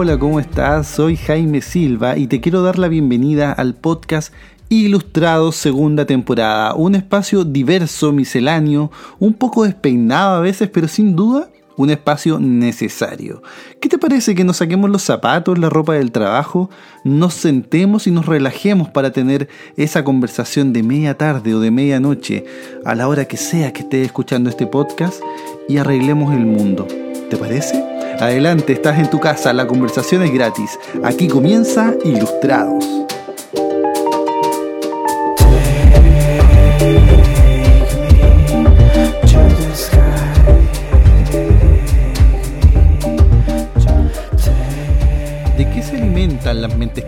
Hola, ¿cómo estás? Soy Jaime Silva y te quiero dar la bienvenida al podcast Ilustrados segunda temporada, un espacio diverso, misceláneo, un poco despeinado a veces, pero sin duda un espacio necesario. ¿Qué te parece que nos saquemos los zapatos, la ropa del trabajo, nos sentemos y nos relajemos para tener esa conversación de media tarde o de medianoche, a la hora que sea que estés escuchando este podcast, y arreglemos el mundo? ¿Te parece? Adelante, estás en tu casa, la conversación es gratis. Aquí comienza Ilustrados.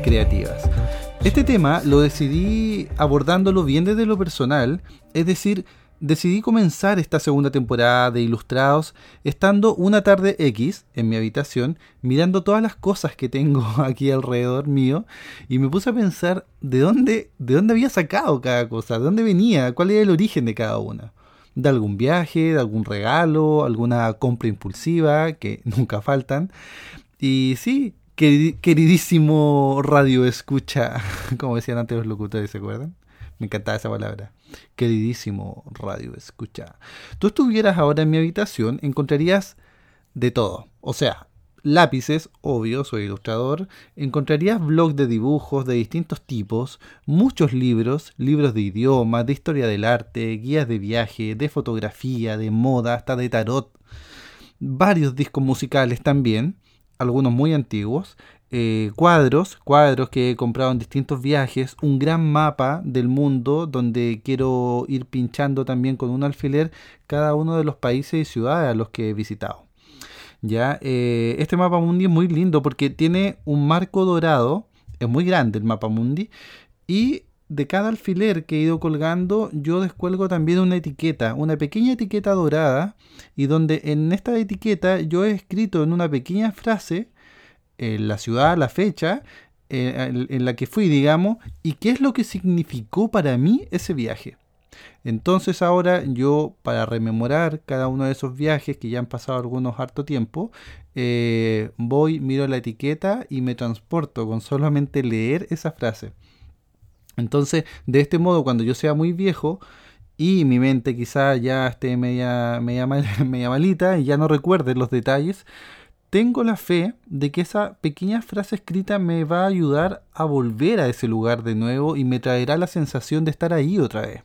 Creativas? Este tema lo decidí abordándolo bien desde lo personal, es decir, decidí comenzar esta segunda temporada de Ilustrados estando una tarde X en mi habitación mirando todas las cosas que tengo aquí alrededor mío y me puse a pensar de dónde, de dónde había sacado cada cosa, de dónde venía, cuál era el origen de cada una. De algún viaje, de algún regalo, alguna compra impulsiva, que nunca faltan. Y sí, queridísimo radio escucha, como decían antes los locutores, ¿se acuerdan? Me encantaba esa palabra. Queridísimo radio escucha. Tú estuvieras ahora en mi habitación, encontrarías de todo. O sea, lápices, obvio, soy ilustrador, encontrarías blogs de dibujos de distintos tipos, muchos libros, libros de idioma, de historia del arte, guías de viaje, de fotografía, de moda, hasta de tarot, varios discos musicales también, algunos muy antiguos, eh, cuadros, cuadros que he comprado en distintos viajes, un gran mapa del mundo donde quiero ir pinchando también con un alfiler cada uno de los países y ciudades a los que he visitado. Ya, eh, este mapa mundi es muy lindo porque tiene un marco dorado, es muy grande el mapa mundi, y de cada alfiler que he ido colgando, yo descuelgo también una etiqueta, una pequeña etiqueta dorada, y donde en esta etiqueta yo he escrito en una pequeña frase la ciudad, la fecha eh, en, la que fui, digamos, y qué es lo que significó para mí ese viaje. Entonces ahora yo, para rememorar cada uno de esos viajes, que ya han pasado algunos harto tiempo, eh, voy, miro la etiqueta y me transporto con solamente leer esa frase. Entonces, de este modo, cuando yo sea muy viejo, y mi mente quizá ya esté media, media, media malita y ya no recuerde los detalles, tengo la fe de que esa pequeña frase escrita me va a ayudar a volver a ese lugar de nuevo y me traerá la sensación de estar ahí otra vez.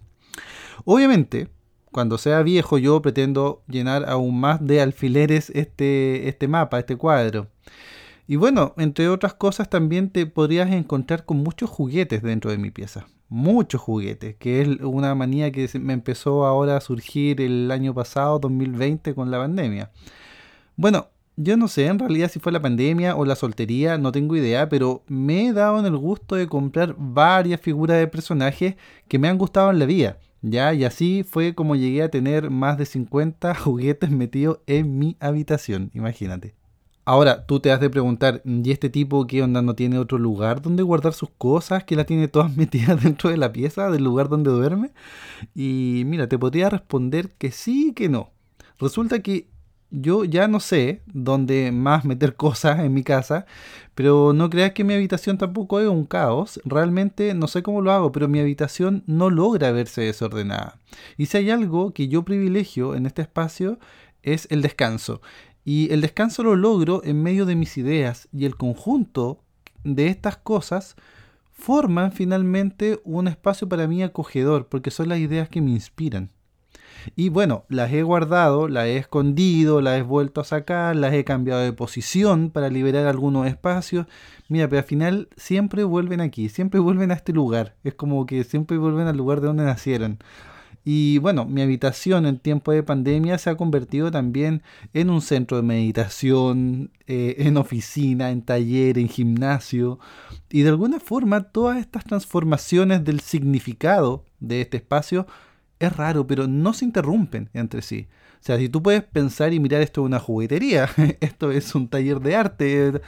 Obviamente, cuando sea viejo yo pretendo llenar aún más de alfileres este, este mapa, este cuadro. Y bueno, entre otras cosas también te podrías encontrar con muchos juguetes dentro de mi pieza. Muchos juguetes, que es una manía que me empezó ahora a surgir el año pasado, 2020, con la pandemia. Bueno, yo no sé en realidad si fue la pandemia o la soltería, no tengo idea, pero me he dado en el gusto de comprar varias figuras de personajes que me han gustado en la vida. Ya, y así fue como llegué a tener más de 50 juguetes metidos en mi habitación, imagínate. Ahora, tú te has de preguntar, ¿y este tipo qué onda no tiene otro lugar donde guardar sus cosas? ¿Que las tiene todas metidas dentro de la pieza, del lugar donde duerme? Y mira, te podría responder que sí y que no. Resulta que yo ya no sé dónde más meter cosas en mi casa, pero no creas que mi habitación tampoco es un caos. Realmente no sé cómo lo hago, pero mi habitación no logra verse desordenada. Y si hay algo que yo privilegio en este espacio es el descanso. Y el descanso lo logro en medio de mis ideas y el conjunto de estas cosas forman finalmente un espacio para mí acogedor, porque son las ideas que me inspiran. Y bueno, las he guardado, las he escondido, las he vuelto a sacar, las he cambiado de posición para liberar algunos espacios. Mira, pero al final siempre vuelven aquí, siempre vuelven a este lugar. Es como que siempre vuelven al lugar de donde nacieron. Y bueno, mi habitación en tiempo de pandemia se ha convertido también en un centro de meditación, eh, en oficina, en taller, en gimnasio. Y de alguna forma todas estas transformaciones del significado de este espacio es raro, pero no se interrumpen entre sí. O sea, si tú puedes pensar y mirar esto es una juguetería, esto es un taller de arte,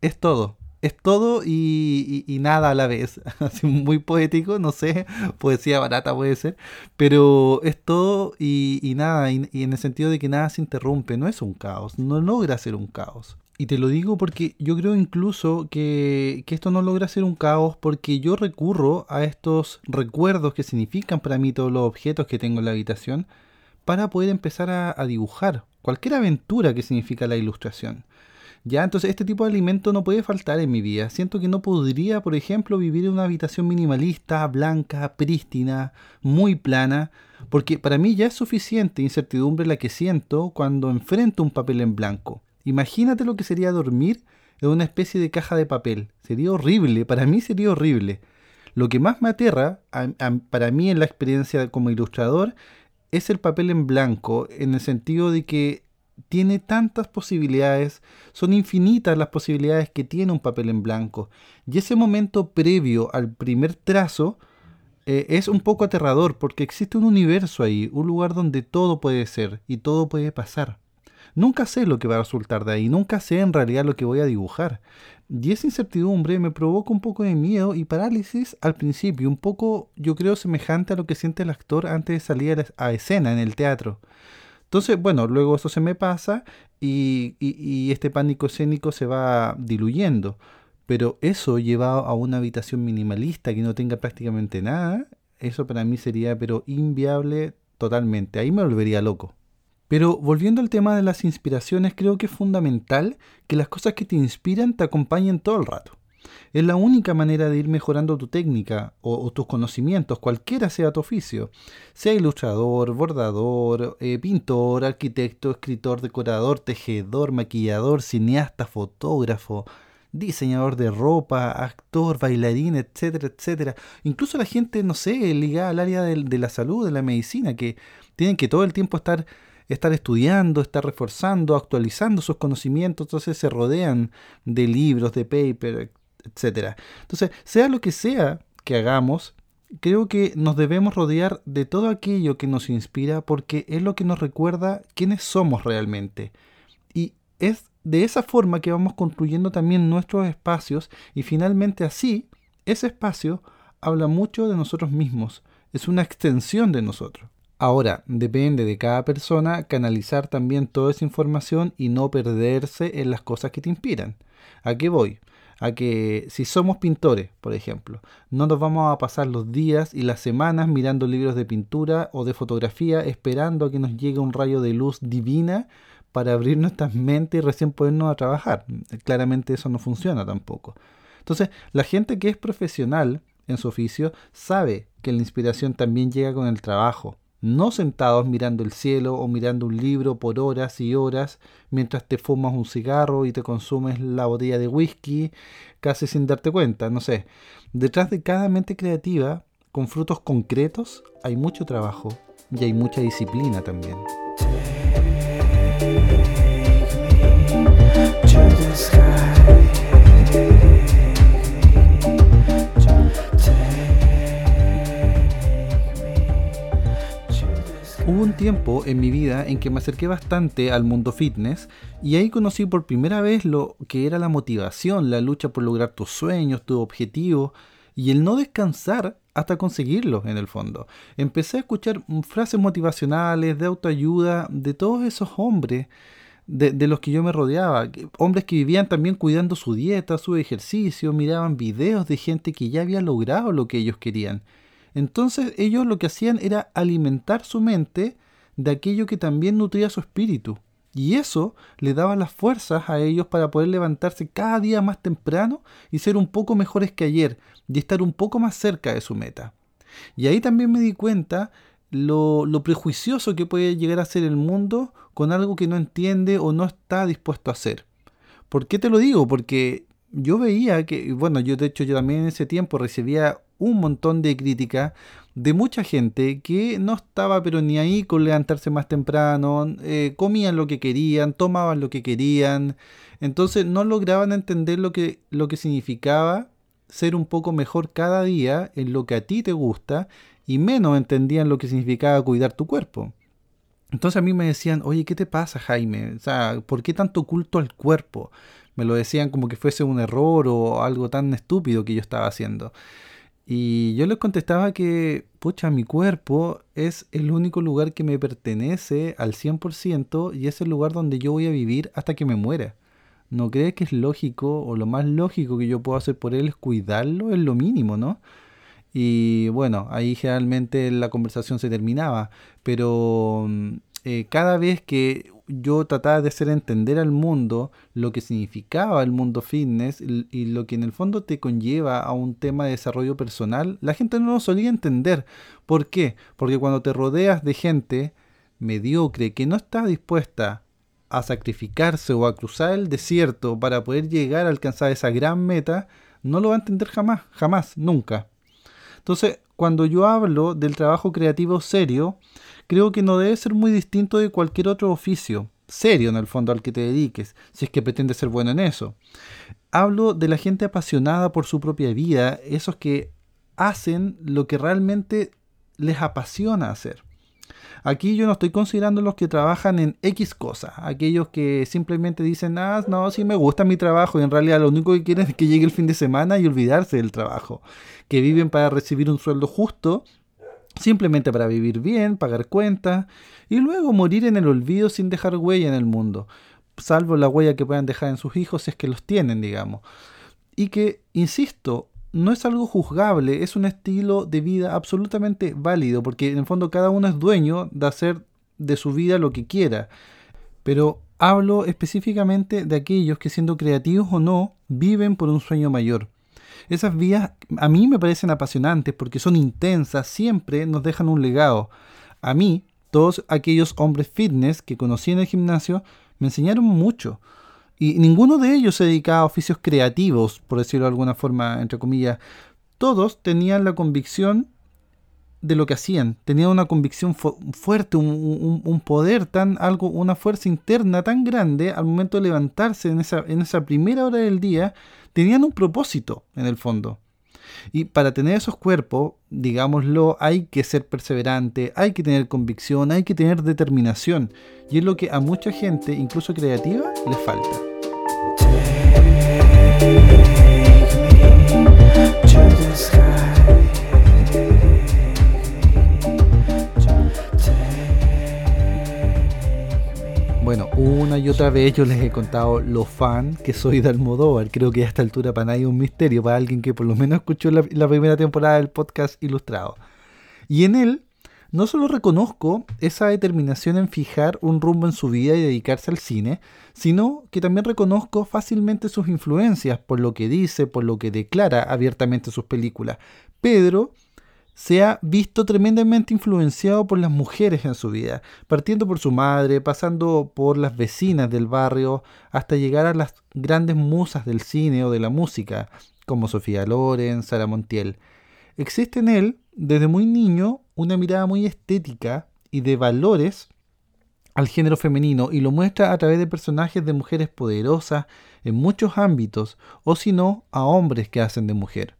es todo es todo y, nada a la vez. Así muy poético, no sé, poesía barata puede ser, pero es todo y, nada, y, en el sentido de que nada se interrumpe, no es un caos, no logra ser un caos. Y te lo digo porque yo creo incluso que, esto no logra ser un caos porque yo recurro a estos recuerdos que significan para mí todos los objetos que tengo en la habitación para poder empezar a dibujar cualquier aventura que significa la ilustración. Ya, entonces este tipo de alimento no puede faltar en mi vida. Siento que no podría, por ejemplo, vivir en una habitación minimalista, blanca, prístina, muy plana, porque para mí ya es suficiente incertidumbre la que siento cuando enfrento un papel en blanco. Imagínate lo que sería dormir en una especie de caja de papel. Sería horrible, para mí sería horrible. Lo que más me aterra, para mí en la experiencia como ilustrador, es el papel en blanco, en el sentido de que tiene tantas posibilidades, son infinitas las posibilidades que tiene un papel en blanco. Y ese momento previo al primer trazo eh, es un poco aterrador porque existe un universo ahí, un lugar donde todo puede ser y todo puede pasar. Nunca sé lo que va a resultar de ahí, nunca sé en realidad lo que voy a dibujar. Y esa incertidumbre me provoca un poco de miedo y parálisis al principio, un poco yo creo semejante a lo que siente el actor antes de salir a escena en el teatro. Entonces, bueno, luego eso se me pasa y, este pánico escénico se va diluyendo. Pero eso llevado a una habitación minimalista que no tenga prácticamente nada, eso para mí sería pero inviable totalmente. Ahí me volvería loco. Pero volviendo al tema de las inspiraciones, creo que es fundamental que las cosas que te inspiran te acompañen todo el rato. Es la única manera de ir mejorando tu técnica o, tus conocimientos, cualquiera sea tu oficio. Sea ilustrador, bordador, eh, pintor, arquitecto, escritor, decorador, tejedor, maquillador, cineasta, fotógrafo, diseñador de ropa, actor, bailarín, etcétera, etcétera. Incluso la gente, no sé, ligada al área de, de la salud, de la medicina, que tienen que todo el tiempo estar estar estudiando, estar reforzando, actualizando sus conocimientos, entonces se rodean de libros, de paper, etcétera. Entonces, sea lo que sea que hagamos, creo que nos debemos rodear de todo aquello que nos inspira porque es lo que nos recuerda quiénes somos realmente. Y es de esa forma que vamos construyendo también nuestros espacios y finalmente así, ese espacio habla mucho de nosotros mismos, es una extensión de nosotros. Ahora, depende de cada persona canalizar también toda esa información y no perderse en las cosas que te inspiran. ¿A qué voy? A que si somos pintores, por ejemplo, no nos vamos a pasar los días y las semanas mirando libros de pintura o de fotografía esperando a que nos llegue un rayo de luz divina para abrir nuestras mentes y recién podernos a trabajar. Claramente eso no funciona tampoco. Entonces, la gente que es profesional en su oficio sabe que la inspiración también llega con el trabajo, no sentados mirando el cielo o mirando un libro por horas y horas mientras te fumas un cigarro y te consumes la botella de whisky casi sin darte cuenta, no sé. Detrás de cada mente creativa, con frutos concretos, hay mucho trabajo y hay mucha disciplina también. Hubo un tiempo en mi vida en que me acerqué bastante al mundo fitness y ahí conocí por primera vez lo que era la motivación, la lucha por lograr tus sueños, tus objetivos y el no descansar hasta conseguirlos en el fondo. Empecé a escuchar frases motivacionales, de autoayuda, de todos esos hombres de, de, los que yo me rodeaba. Hombres que vivían también cuidando su dieta, su ejercicio, miraban videos de gente que ya había logrado lo que ellos querían. Entonces ellos lo que hacían era alimentar su mente de aquello que también nutría su espíritu. Y eso le daba las fuerzas a ellos para poder levantarse cada día más temprano y ser un poco mejores que ayer y estar un poco más cerca de su meta. Y ahí también me di cuenta lo, lo prejuicioso que puede llegar a ser el mundo con algo que no entiende o no está dispuesto a hacer. ¿Por qué te lo digo? Porque yo veía que, bueno, yo de hecho yo también en ese tiempo recibía un montón de crítica de mucha gente que no estaba pero ni ahí con levantarse más temprano, eh, comían lo que querían, tomaban lo que querían, entonces no lograban entender lo que, lo que significaba ser un poco mejor cada día en lo que a ti te gusta y menos entendían lo que significaba cuidar tu cuerpo. Entonces a mí me decían, oye, ¿qué te pasa, Jaime? O sea, ¿por qué tanto culto al cuerpo? Me lo decían como que fuese un error o algo tan estúpido que yo estaba haciendo. Y yo les contestaba que, pucha, mi cuerpo es el único lugar que me pertenece al 100% y es el lugar donde yo voy a vivir hasta que me muera. ¿No crees que es lógico o lo más lógico que yo puedo hacer por él es cuidarlo? Es lo mínimo, ¿no? Y bueno, ahí generalmente la conversación se terminaba, pero mm, eh, cada vez que yo trataba de hacer entender al mundo lo que significaba el mundo fitness y, lo que en el fondo te conlleva a un tema de desarrollo personal, la gente no lo solía entender. ¿Por qué? Porque cuando te rodeas de gente mediocre que no está dispuesta a sacrificarse o a cruzar el desierto para poder llegar a alcanzar esa gran meta, no lo va a entender jamás, jamás, nunca. Entonces, cuando yo hablo del trabajo creativo serio, creo que no debe ser muy distinto de cualquier otro oficio, serio en el fondo al que te dediques, si es que pretendes ser bueno en eso. Hablo de la gente apasionada por su propia vida, esos que hacen lo que realmente les apasiona hacer. Aquí yo no estoy considerando los que trabajan en X cosas, aquellos que simplemente dicen, ah, no, sí me gusta mi trabajo y en realidad lo único que quieren es que llegue el fin de semana y olvidarse del trabajo, que viven para recibir un sueldo justo, simplemente para vivir bien, pagar cuentas y luego morir en el olvido sin dejar huella en el mundo, salvo la huella que puedan dejar en sus hijos si es que los tienen, digamos. Y que, insisto, no es algo juzgable, es un estilo de vida absolutamente válido, porque en el fondo cada uno es dueño de hacer de su vida lo que quiera. Pero hablo específicamente de aquellos que siendo creativos o no, viven por un sueño mayor. Esas vías a mí me parecen apasionantes porque son intensas, siempre nos dejan un legado. A mí, todos aquellos hombres fitness que conocí en el gimnasio me enseñaron mucho. Y ninguno de ellos se dedicaba a oficios creativos, por decirlo de alguna forma, entre comillas. Todos tenían la convicción de lo que hacían. Tenían una convicción fuerte, un, poder tan, algo, una fuerza interna tan grande al momento de levantarse en esa, en esa primera hora del día. Tenían un propósito en el fondo. Y para tener esos cuerpos, digámoslo, hay que ser perseverante, hay que tener convicción, hay que tener determinación. Y es lo que a mucha gente, incluso creativa, les falta. Una y otra vez yo les he contado lo fan que soy de Almodóvar. Creo que a esta altura para nadie es un misterio, para alguien que por lo menos escuchó la, la primera temporada del podcast ilustrado. Y en él no solo reconozco esa determinación en fijar un rumbo en su vida y dedicarse al cine, sino que también reconozco fácilmente sus influencias por lo que dice, por lo que declara abiertamente sus películas. Pedro se ha visto tremendamente influenciado por las mujeres en su vida, partiendo por su madre, pasando por las vecinas del barrio, hasta llegar a las grandes musas del cine o de la música, como Sofía Loren, Sara Montiel. Existe en él, desde muy niño, una mirada muy estética y de valores al género femenino y lo muestra a través de personajes de mujeres poderosas en muchos ámbitos o si no a hombres que hacen de mujer.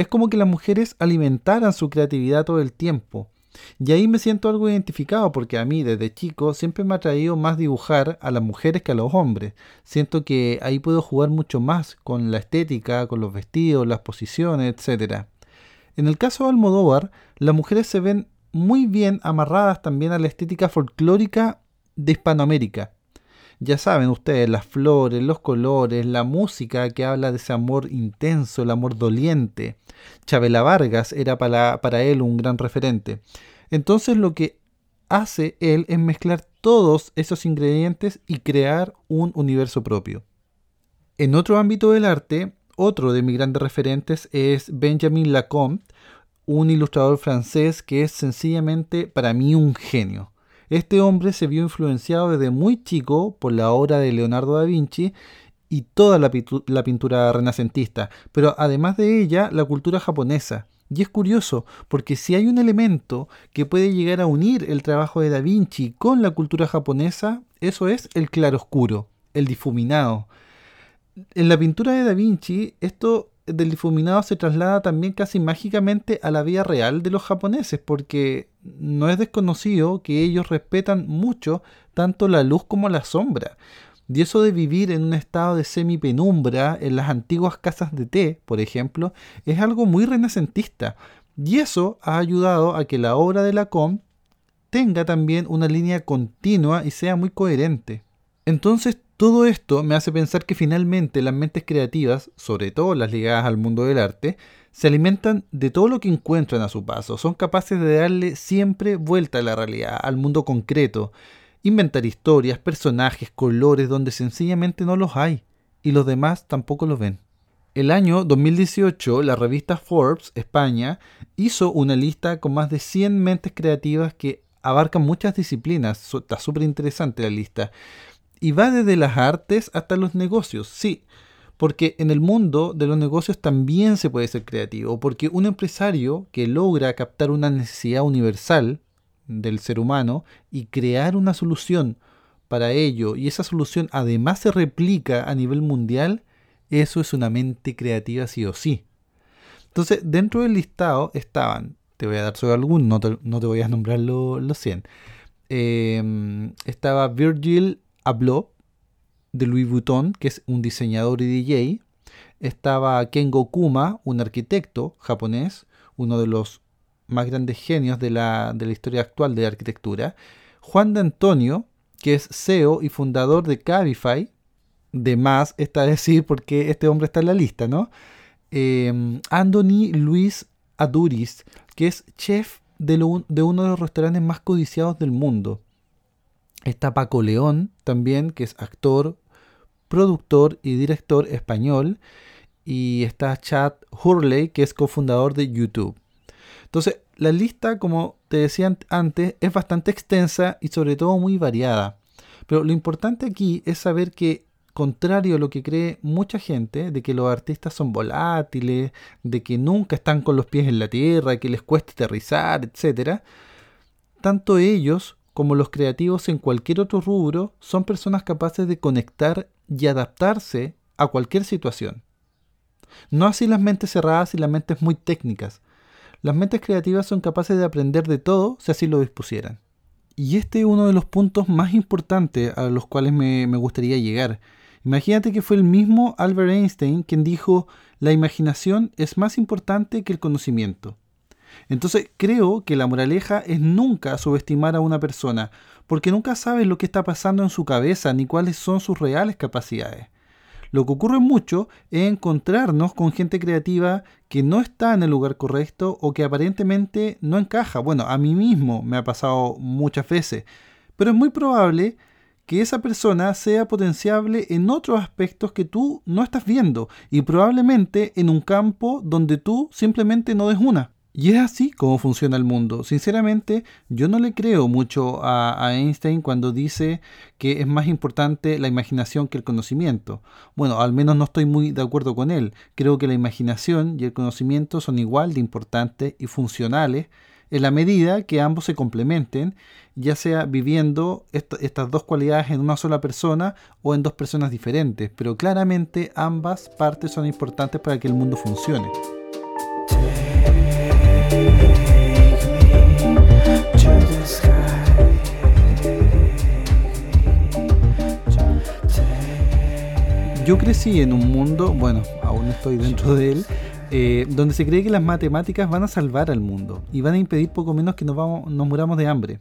Es como que las mujeres alimentaran su creatividad todo el tiempo. Y ahí me siento algo identificado porque a mí desde chico siempre me ha traído más dibujar a las mujeres que a los hombres. Siento que ahí puedo jugar mucho más con la estética, con los vestidos, las posiciones, etc. En el caso de Almodóvar, las mujeres se ven muy bien amarradas también a la estética folclórica de Hispanoamérica. Ya saben ustedes, las flores, los colores, la música que habla de ese amor intenso, el amor doliente. Chabela Vargas era para, para él un gran referente. Entonces lo que hace él es mezclar todos esos ingredientes y crear un universo propio. En otro ámbito del arte, otro de mis grandes referentes es Benjamin Lacombe, un ilustrador francés que es sencillamente para mí un genio. Este hombre se vio influenciado desde muy chico por la obra de Leonardo da Vinci y toda la, pintura renacentista, pero además de ella, la cultura japonesa. Y es curioso, porque si hay un elemento que puede llegar a unir el trabajo de Da Vinci con la cultura japonesa, eso es el claroscuro, el difuminado. En la pintura de Da Vinci, esto del difuminado se traslada también casi mágicamente a la vida real de los japoneses, porque no es desconocido que ellos respetan mucho tanto la luz como la sombra. Y eso de vivir en un estado de semipenumbra en las antiguas casas de té, por ejemplo, es algo muy renacentista. Y eso ha ayudado a que la obra de Lacombe tenga también una línea continua y sea muy coherente. Entonces, todo esto me hace pensar que finalmente las mentes creativas, sobre todo las ligadas al mundo del arte, se alimentan de todo lo que encuentran a su paso, son capaces de darle siempre vuelta a la realidad, al mundo concreto, inventar historias, personajes, colores donde sencillamente no los hay y los demás tampoco los ven. El año 2018, la revista Forbes España hizo una lista con más de 100 mentes creativas que abarcan muchas disciplinas. Está súper interesante la lista. Y va desde las artes hasta los negocios. Sí, porque en el mundo de los negocios también se puede ser creativo. Porque un empresario que logra captar una necesidad universal, del ser humano y crear una solución para ello y esa solución además se replica a nivel mundial, eso es una mente creativa sí o sí. Entonces, dentro del listado estaban, te voy a dar solo algunos, no te, voy a nombrar los 100. Em, estaba Virgil Abloh de Louis Vuitton, que es un diseñador y DJ. Estaba Kengo Kuma, un arquitecto japonés, uno de los más grandes genios de la, de la historia actual de la arquitectura, Juan de Antonio, que es CEO y fundador de Cabify, de más está a decir porque este hombre está en la lista, ¿no? Eh, Anthony Luis Aduris, que es chef de, uno de los restaurantes más codiciados del mundo. Está Paco León también, que es actor, productor y director español. Y está Chad Hurley, que es cofundador de YouTube. Entonces, la lista, como te decía antes, es bastante extensa y sobre todo muy variada. Pero lo importante aquí es saber que, contrario a lo que cree mucha gente, de que los artistas son volátiles, de que nunca están con los pies en la tierra, que les cuesta aterrizar, etc., tanto ellos como los creativos en cualquier otro rubro son personas capaces de conectar y adaptarse a cualquier situación. No así las mentes cerradas y las mentes muy técnicas, las mentes creativas son capaces de aprender de todo si así lo dispusieran. Y este es uno de los puntos más importantes a los cuales me, me gustaría llegar. Imagínate que fue el mismo Albert Einstein quien dijo, la imaginación es más importante que el conocimiento. Entonces creo que la moraleja es nunca subestimar a una persona, porque nunca sabes lo que está pasando en su cabeza ni cuáles son sus reales capacidades. Lo que ocurre mucho es encontrarnos con gente creativa que no está en el lugar correcto o que aparentemente no encaja. Bueno, a mí mismo me ha pasado muchas veces, pero es muy probable que esa persona sea potenciable en otros aspectos que tú no estás viendo y probablemente en un campo donde tú simplemente no des una. Y es así como funciona el mundo. Sinceramente, yo no le creo mucho a, Einstein cuando dice que es más importante la imaginación que el conocimiento. Bueno, al menos no estoy muy de acuerdo con él. Creo que la imaginación y el conocimiento son igual de importantes y funcionales en la medida que ambos se complementen, ya sea viviendo estas dos cualidades en una sola persona o en dos personas diferentes. Pero claramente ambas partes son importantes para que el mundo funcione. Yo crecí en un mundo, bueno, aún estoy dentro de él, eh, donde se cree que las matemáticas van a salvar al mundo y van a impedir poco menos que nos, muramos de hambre.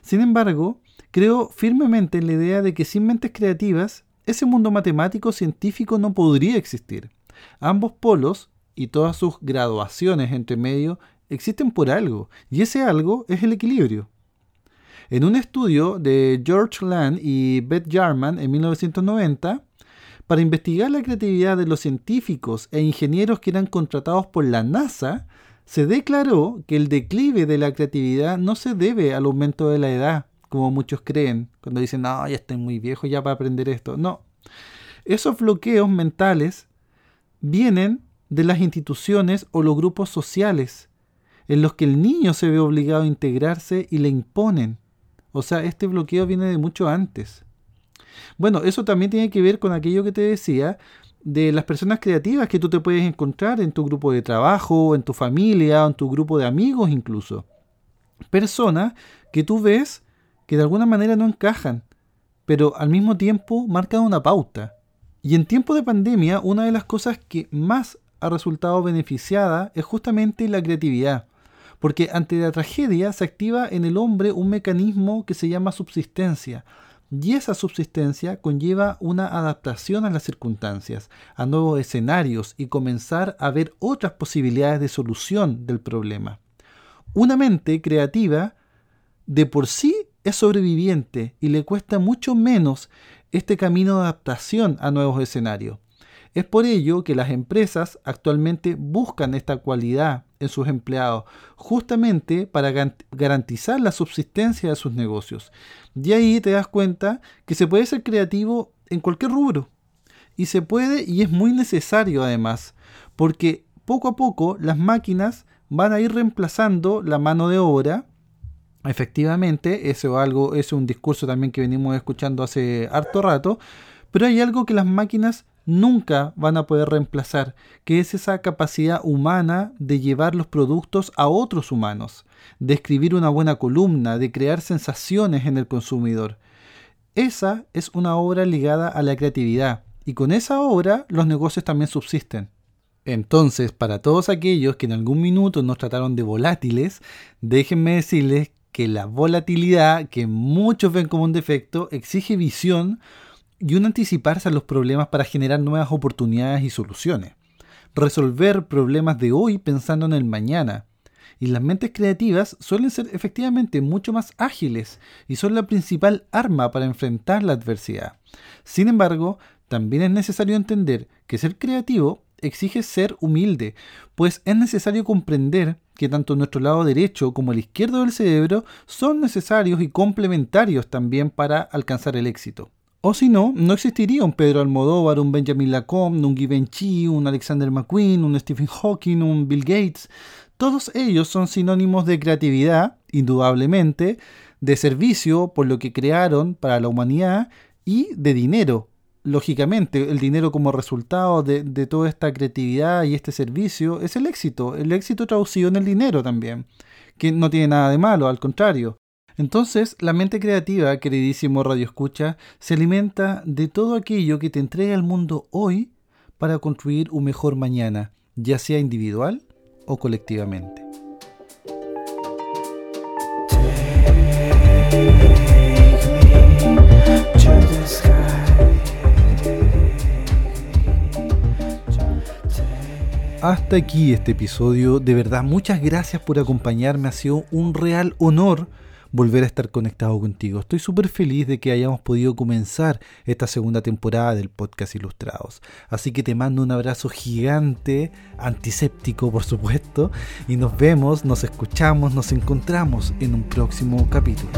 Sin embargo, creo firmemente en la idea de que sin mentes creativas, ese mundo matemático científico no podría existir. Ambos polos y todas sus graduaciones entre medio existen por algo, y ese algo es el equilibrio. En un estudio de George Land y Beth Jarman en 1990, para investigar la creatividad de los científicos e ingenieros que eran contratados por la NASA, se declaró que el declive de la creatividad no se debe al aumento de la edad, como muchos creen, cuando dicen, no, ya estoy muy viejo ya para aprender esto. No. Esos bloqueos mentales vienen de las instituciones o los grupos sociales en los que el niño se ve obligado a integrarse y le imponen. O sea, este bloqueo viene de mucho antes. Bueno, eso también tiene que ver con aquello que te decía de las personas creativas que tú te puedes encontrar en tu grupo de trabajo, en tu familia, en tu grupo de amigos incluso. Personas que tú ves que de alguna manera no encajan, pero al mismo tiempo marcan una pauta. Y en tiempo de pandemia, una de las cosas que más ha resultado beneficiada es justamente la creatividad. Porque ante la tragedia se activa en el hombre un mecanismo que se llama subsistencia. Y esa subsistencia conlleva una adaptación a las circunstancias, a nuevos escenarios y comenzar a ver otras posibilidades de solución del problema. Una mente creativa de por sí es sobreviviente y le cuesta mucho menos este camino de adaptación a nuevos escenarios. Es por ello que las empresas actualmente buscan esta cualidad en sus empleados, justamente para garantizar la subsistencia de sus negocios. Y ahí te das cuenta que se puede ser creativo en cualquier rubro. Y se puede y es muy necesario además, porque poco a poco las máquinas van a ir reemplazando la mano de obra. Efectivamente, eso algo, es un discurso también que venimos escuchando hace harto rato, pero hay algo que las máquinas nunca van a poder reemplazar, que es esa capacidad humana de llevar los productos a otros humanos, de escribir una buena columna, de crear sensaciones en el consumidor. Esa es una obra ligada a la creatividad, y con esa obra los negocios también subsisten. Entonces, para todos aquellos que en algún minuto nos trataron de volátiles, déjenme decirles que la volatilidad, que muchos ven como un defecto, exige visión y un anticiparse a los problemas para generar nuevas oportunidades y soluciones. Resolver problemas de hoy pensando en el mañana. Y las mentes creativas suelen ser efectivamente mucho más ágiles y son la principal arma para enfrentar la adversidad. Sin embargo, también es necesario entender que ser creativo exige ser humilde, pues es necesario comprender que tanto nuestro lado derecho como el izquierdo del cerebro son necesarios y complementarios también para alcanzar el éxito. O si no, no existiría un Pedro Almodóvar, un Benjamin Lacombe, un Givenchy, un Alexander McQueen, un Stephen Hawking, un Bill Gates. Todos ellos son sinónimos de creatividad, indudablemente, de servicio por lo que crearon para la humanidad y de dinero. Lógicamente, el dinero como resultado de, de toda esta creatividad y este servicio es el éxito, el éxito traducido en el dinero también, que no tiene nada de malo, al contrario. Entonces, la mente creativa, queridísimo Radio Escucha, se alimenta de todo aquello que te entrega el mundo hoy para construir un mejor mañana, ya sea individual o colectivamente. Hasta aquí este episodio. De verdad, muchas gracias por acompañarme. Ha sido un real honor volver a estar conectado contigo. Estoy súper feliz de que hayamos podido comenzar esta segunda temporada del podcast Ilustrados. Así que te mando un abrazo gigante, antiséptico por supuesto, y nos vemos, nos escuchamos, nos encontramos en un próximo capítulo.